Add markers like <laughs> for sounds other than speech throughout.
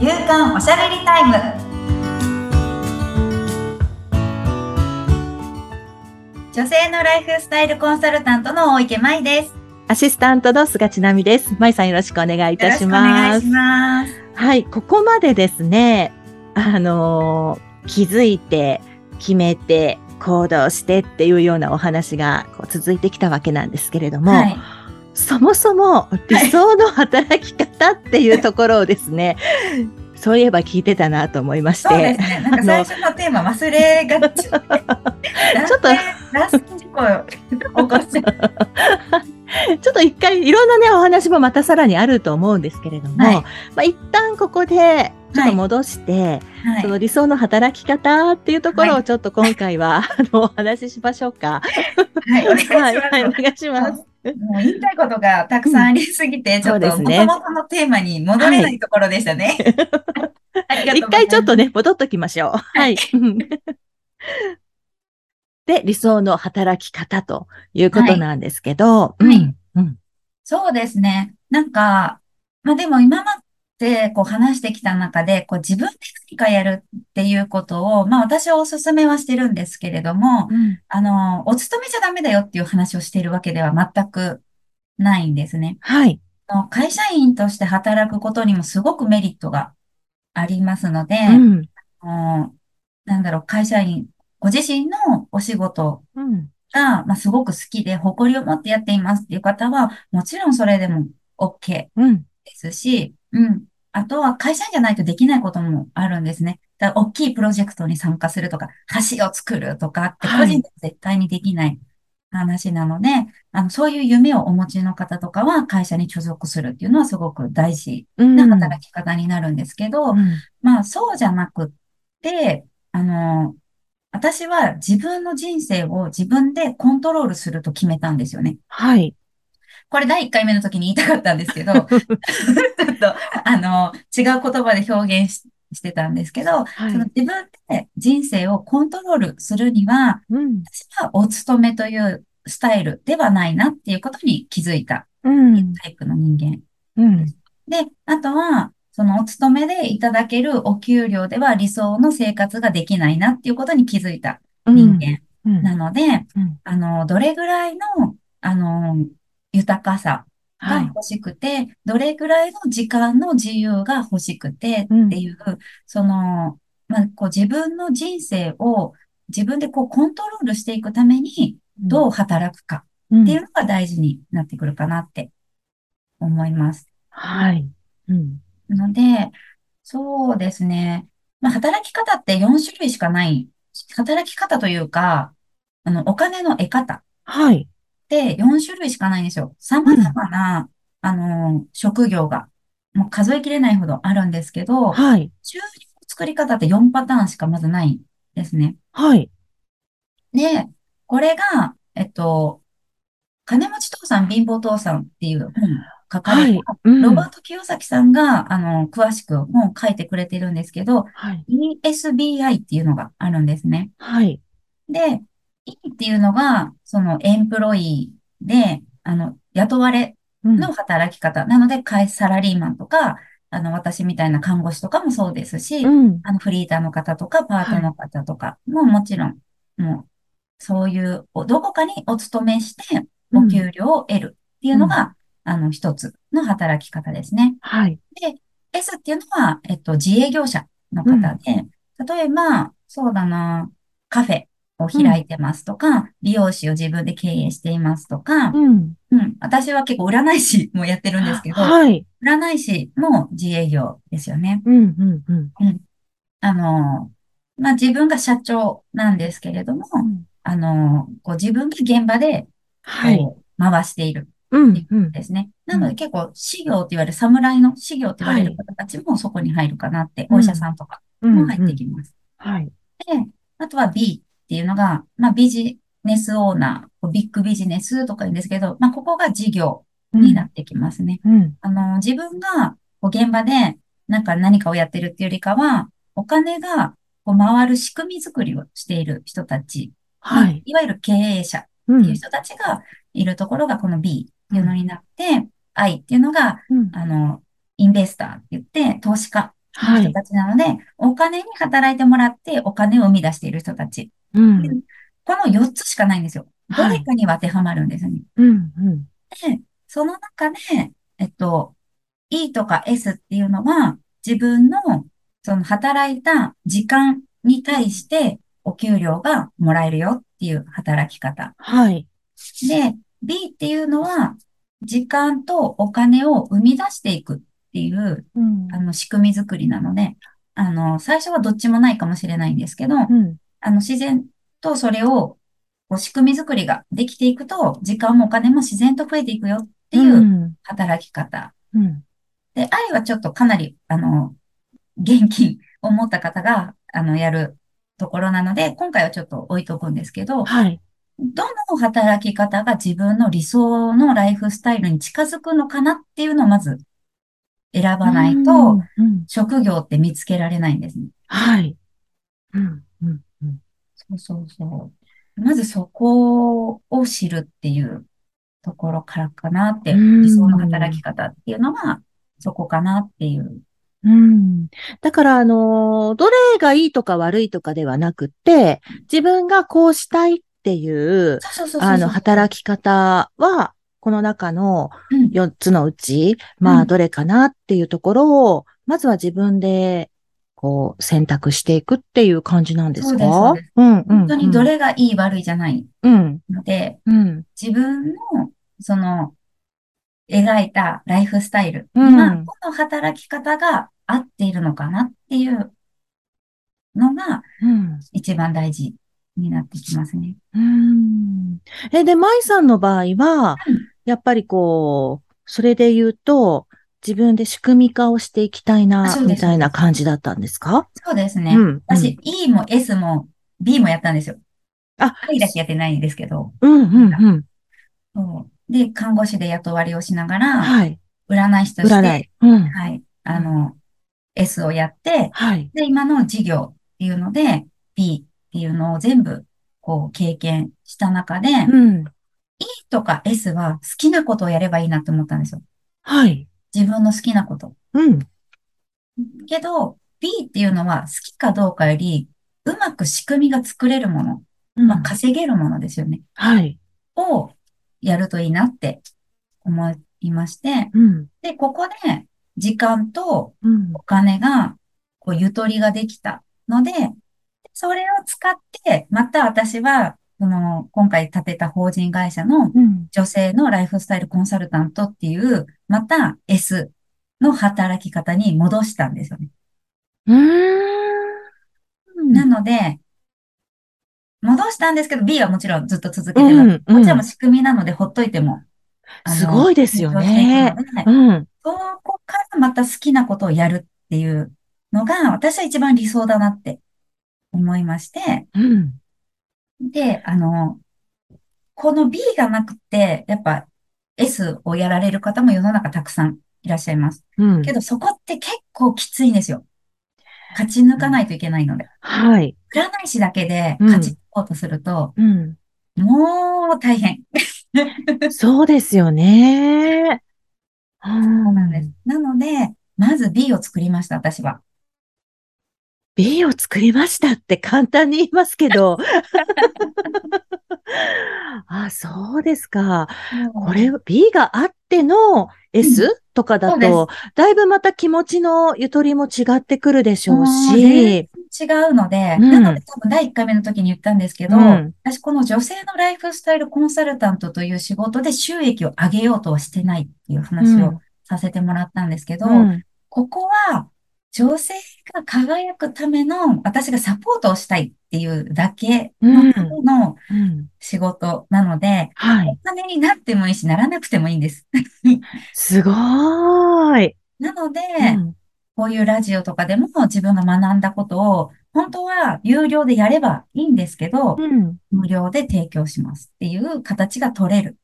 夕刊おしゃべりタイム女性のライフスタイルコンサルタントの大池舞ですアシスタントの菅千奈美です。舞さんよろしくお願いいたしよろしくお願ます。いしますはい、ここまでですね、あのー気づいて、決めて、行動してっていうようなお話がこう続いてきたわけなんですけれども、はいそもそも理想の働き方っていうところをですね、そういえば聞いてたなと思いまして、そうですね。なんか最初のテーマ忘れがち <laughs> ちょっと。ラスト事故を起こしちゃうちょっと一回いろんなね、お話もまたさらにあると思うんですけれども、はい。まあ一旦ここでちょっと戻して、はい。その理想の働き方っていうところをちょっと今回は、あのお話ししましょうか。はい。お願いします、もう言いたいことがたくさんありすぎて、ちょっとそうですね。元々のテーマに戻れないところでしたね。<laughs> ありがと一回ちょっとね、戻っときましょう。はい。<laughs> で、理想の働き方ということなんですけど、はい。うん。うん。そうですね。なんか、まあでも今までこう話してきた中で、こう自分で何かやるっていうことを、まあ私はお勧めはしてるんですけれども、うんあの、お勤めじゃダメだよっていう話をしているわけでは全くないんですね。はい。会社員として働くことにもすごくメリットがありますので、うんあのなんだろう、会社員、ご自身のお仕事うんが、まあ、すごく好きで誇りを持ってやっていますっていう方は、もちろんそれでも OK うんですし、うん。あとは会社員じゃないとできないこともあるんですね。だから大きいプロジェクトに参加するとか、橋を作るとかってはい個人では絶対にできない話なので、あの、そういう夢をお持ちの方とかは会社に所属するっていうのはすごく大事うんな働き方になるんですけど、うんまあ、そうじゃなくって、あの、私は自分の人生を自分でコントロールすると決めたんですよね。はい。これ第1回目の時に言いたかったんですけど、<laughs> ちょっと、あの、違う言葉で表現ししてたんですけど、はい。その自分で人生をコントロールするには、うん。私はお勤めというスタイルではないなっていうことに気づいたうん。タイプの人間。うん。で、あとは、そのお勤めでいただけるお給料では理想の生活ができないなっていうことに気づいた人間うん。なので、うん。あの、どれぐらいの、あの、豊かさがはい。欲しくて、どれぐらいの時間の自由が欲しくてっていう、その、まあ、こう自分の人生を自分でこうコントロールしていくためにどう働くかうんっていうのが大事になってくるかなって思います。はい。うんので、そうですね。まあ、働き方って4種類しかない。働き方というか、あの、お金の得方はい。って4種類しかないんですよ。様々な、あの、職業が、もう数えきれないほどあるんですけど、はい。収入の作り方って4パターンしかまずないんですね。はい。で、これが、えっと、金持ち父さん、貧乏父さんっていう本書かれた、うんロバート清崎さんが、あの、詳しく本を書いてくれてるんですけど、はい。ESBI っていうのがあるんですね。はい。で、E っていうのが、そのエンプロイーで、あの、雇われうんの働き方。なので、会サラリーマンとか、あの、私みたいな看護師とかもそうですし、うん。あの、フリーターの方とか、パートの方とかももちろん、もう、そういう、おどこかにお勤めして、お給料を得るっていうのが、あの、一つの働き方ですね。はい。S っていうのは、えっと、自営業者の方で、例えば、そうだな、カフェを開いてますとか、美容師を自分で経営していますとか、うん。うん、私は結構占い師もやってるんですけど、はい。占い師も自営業ですよね。うん。うん。うん。あの、まあ、自分が社長なんですけれども、あの、こう自分が現場で、はい。回しているうん。うん。ですね。なので結構、修行って言われる、侍の修行って言われる方たちもそこに入るかなって、うんお医者さんとかも入ってきます。はい。で、あとは B っていうのが、まあ、ビジネスオーナー、ビッグビジネスとか言うんですけど、まあ、ここが事業になってきますね。うん。あの、自分がこう現場でなんか何かをやってるっていうよりかは、お金がこう回る仕組み作りをしている人たち、はい。いわゆる経営者う。っていうん人たちがいるところがこの B っていうのになって、I っていうのが、うん。あの、インベスターって言って、投資家の人たちなので、はい、お金に働いてもらってお金を生み出している人たち。うん、この4つしかないんですよ。どれかには当てはまるんですよね。はい、うんうん、で、その中で、えっと、E とか S っていうのは、自分の、その働いた時間に対してお給料がもらえるよっていう働き方。はい。で、B っていうのは、時間とお金を生み出していくっていう、うん、あの、仕組み作りなので、あの、最初はどっちもないかもしれないんですけど、うん、あの、自然とそれを、こう仕組み作りができていくと、時間もお金も自然と増えていくよっていう働き方。うん、で、愛はちょっとかなり、あの、現金を持った方が、あの、やるところなので、今回はちょっと置いとくんですけど、はい。どの働き方が自分の理想のライフスタイルに近づくのかなっていうのをまず選ばないと、職業って見つけられないんですね。はい。うんうんうん、そうそう。まずそこを知るっていうところからかなって、理想の働き方っていうのがそこかなっていう。うん。だから、あの、どれがいいとか悪いとかではなくて、自分がこうしたいっていう、あの、働き方は、この中の4つのうち、うん、まあ、どれかなっていうところを、まずは自分で、こう、選択していくっていう感じなんですか？そうです。うん、うん。本当にどれがいい悪いじゃないので、うん、自分の、その、描いたライフスタイルうん、この働き方が合っているのかなっていうのが、一番大事になってきますね。うん。え、で、舞さんの場合は、やっぱりこう、それで言うと、自分で仕組み化をしていきたいな、みたいな感じだったんですか？そうですね。うん、私、E も S も B もやったんですよ。あ、I だけやってないんですけど。うん、うん、うん。そうで、看護師で雇われをしながら、はい。占い師として、占い。うん。はい。あの、S をやって、はい。で、今の事業っていうので、B っていうのを全部、こう、経験した中で、うん。E とか S は好きなことをやればいいなって思ったんですよ。はい。自分の好きなこと。うん。けど、B っていうのは好きかどうかより、うまく仕組みが作れるもの、うん、まあ、稼げるものですよね。はい。をやるといいなって思いまして、うん、で、ここで時間とお金が、こう、ゆとりができたので、それを使って、また私は、その、今回立てた法人会社の女性のライフスタイルコンサルタントっていう、また S の働き方に戻したんですよね。なので、戻したんですけど、B はもちろんずっと続けてます。うんうん、こちらも仕組みなので、ほっといても。すごいですよね。うん。そこからまた好きなことをやるっていうのが、私は一番理想だなって思いまして。うん。で、あの、この B がなくて、やっぱ S をやられる方も世の中たくさんいらっしゃいます。うん。けどそこって結構きついんですよ。勝ち抜かないといけないので。はい。占い師だけで勝ち抜こうとすると、うん、もう大変。<laughs> そうですよね。そうなんです。なので、まず B を作りました、私は。B を作りましたって簡単に言いますけど。<laughs> あ、そうですか。これ、B があっての S、うん、とかだと、だいぶまた気持ちのゆとりも違ってくるでしょうし。違うので、うん、なので多分第1回目の時に言ったんですけど、うん、私この女性のライフスタイルコンサルタントという仕事で収益を上げようとはしてないっていう話をさせてもらったんですけど、ここは女性が輝くための私がサポートをしたいっていうだけのための仕事なので、はい、お金になってもいいし、ならなくてもいいんです。すごーい。なので、うん、こういうラジオとかでも自分が学んだことを、本当は有料でやればいいんですけど、うん、無料で提供しますっていう形が取れる。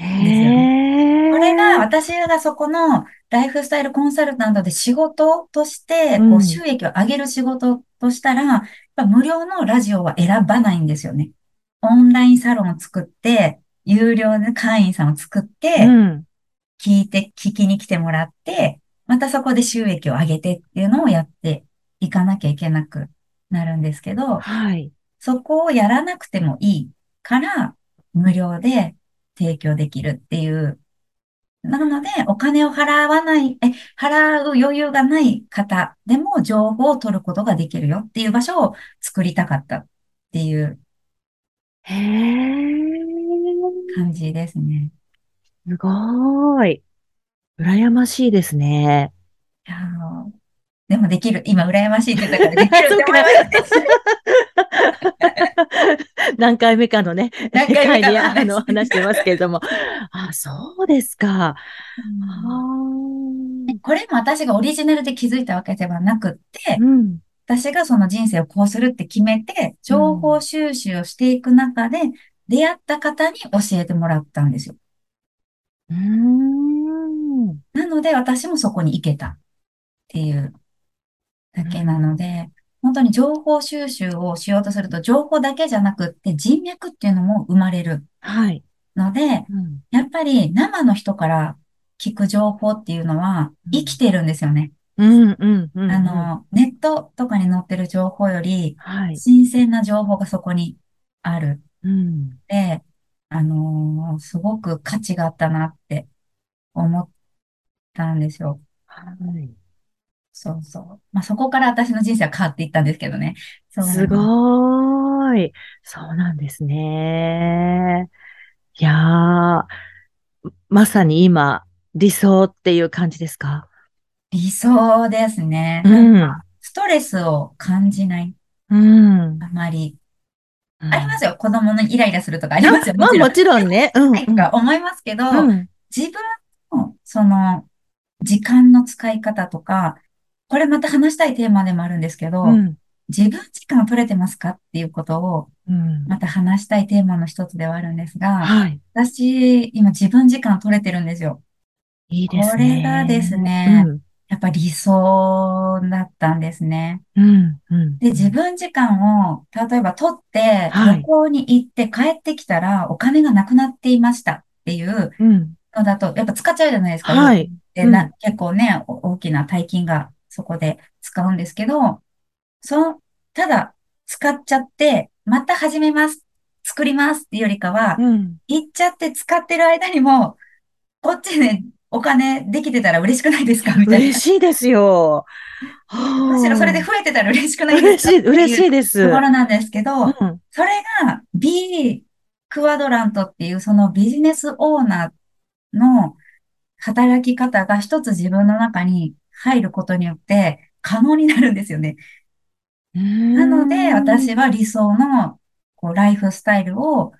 これが私がそこのライフスタイルコンサルタントで仕事として、こう収益を上げる仕事としたら、やっぱ無料のラジオは選ばないんですよね。オンラインサロンを作って、有料で会員さんを作って、聞いて、聞きに来てもらって、またそこで収益を上げてっていうのをやっていかなきゃいけなくなるんですけど、はい。そこをやらなくてもいいから、無料で提供できるっていうなので、お金を払わない、え、払う余裕がない方でも情報を取ることができるよっていう場所を作りたかったっていう感じですね。すごい。羨ましいですね。いやでもできる。今、羨ましいって言ったからできるって思い <laughs> 何回目かのね、何回目かの話。あの話してますけれども。<laughs> あ、そうですか。これも私がオリジナルで気づいたわけではなくって、うん、私がその人生をこうするって決めて、情報収集をしていく中で、出会った方に教えてもらったんですよ。なので、私もそこに行けたっていうだけなので、本当に情報収集をしようとすると、情報だけじゃなくって人脈っていうのも生まれる。はい。ので、うん、やっぱり生の人から聞く情報っていうのは生きてるんですよね。うん、うん、うん。あの、ネットとかに載ってる情報より、新鮮な情報がそこにある。うん、で、あのー、すごく価値があったなって思ったんですよ。はい。そうそう。まあ、そこから私の人生は変わっていったんですけどね。すごーい。そうなんですね。いやー、まさに今、理想っていう感じですか？理想ですね。うん、ストレスを感じない。うん。あまり。うん、ありますよ。子供のイライラするとかありますよ。まあもちろんね。うん、はい、とか思いますけど、うん、自分の、その、時間の使い方とか、これまた話したいテーマでもあるんですけど、うん、自分時間取れてますかっていうことを、また話したいテーマの一つではあるんですが、はい、私、今自分時間取れてるんですよ。いいですね。これがですね、うん、やっぱ理想だったんですね。うんうん、で、自分時間を、例えば取って、旅行に行って帰ってきたら、お金がなくなっていましたっていうのだと、やっぱ使っちゃうじゃないですか。はい。でな結構ね、大きな大金がそこで使うんですけど、その、ただ使っちゃって、また始めます、作りますっていうよりかは、うん、行っちゃって使ってる間にも、こっちでお金できてたら嬉しくないですか？みたいな。嬉しいですよ。むしろそれで増えてたら嬉しくないですか？嬉しい、嬉しいです。ところなんですけど、うん、それが B クワドラントっていうそのビジネスオーナーの働き方が一つ自分の中に入ることによって可能になるんですよね。なので、私は理想のこうライフスタイルを、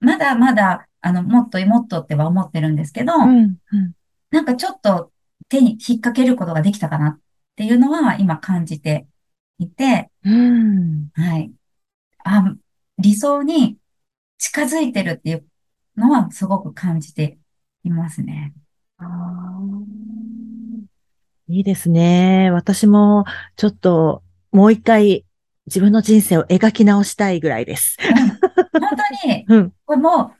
まだまだ、あの、もっともっとっては思ってるんですけど、うんうん、なんかちょっと手に引っ掛けることができたかなっていうのは今感じていて、うん、はい。あ、理想に近づいてるっていうのはすごく感じていますね。いいですね。私もちょっともう一回自分の人生を描き直したいぐらいです。うん、本当に、<laughs> うん、これもう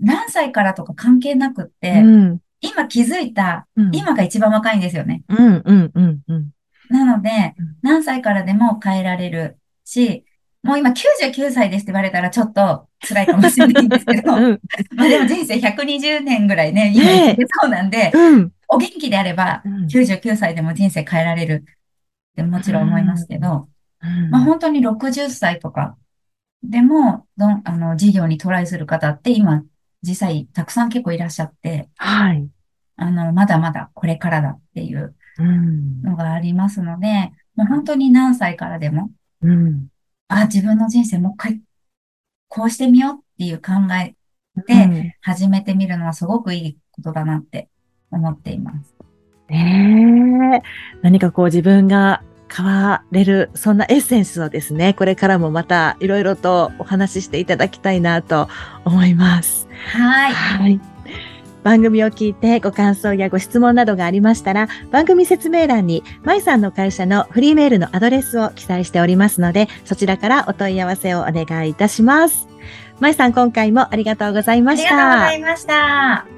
何歳からとか関係なくって、うん、今気づいた、今が一番若いんですよね。うん、うん、うん、うん。なので、何歳からでも変えられるし、もう今99歳ですって言われたらちょっと辛いかもしれないんですけど、<laughs> うん、まあでも人生120年ぐらいね、今そうなんで、うん、お元気であれば99歳でも人生変えられる。ってもちろん思いますけど、まあ本当に60歳とかでも、どん、あの、事業にトライする方って今、実際たくさん結構いらっしゃって、はい。あの、まだまだこれからだっていうのがありますので、もう本当に何歳からでも、うん、あ、自分の人生もう一回、こうしてみようっていう考えで始めてみるのはすごくいいことだなって思っています。ねえ。何かこう自分が変われる、そんなエッセンスをですね、これからもまたいろいろとお話ししていただきたいなと思います。はい。はい。番組を聞いてご感想やご質問などがありましたら、番組説明欄に、舞さんの会社のフリーメールのアドレスを記載しておりますので、そちらからお問い合わせをお願いいたします。舞さん、今回もありがとうございました。ありがとうございました。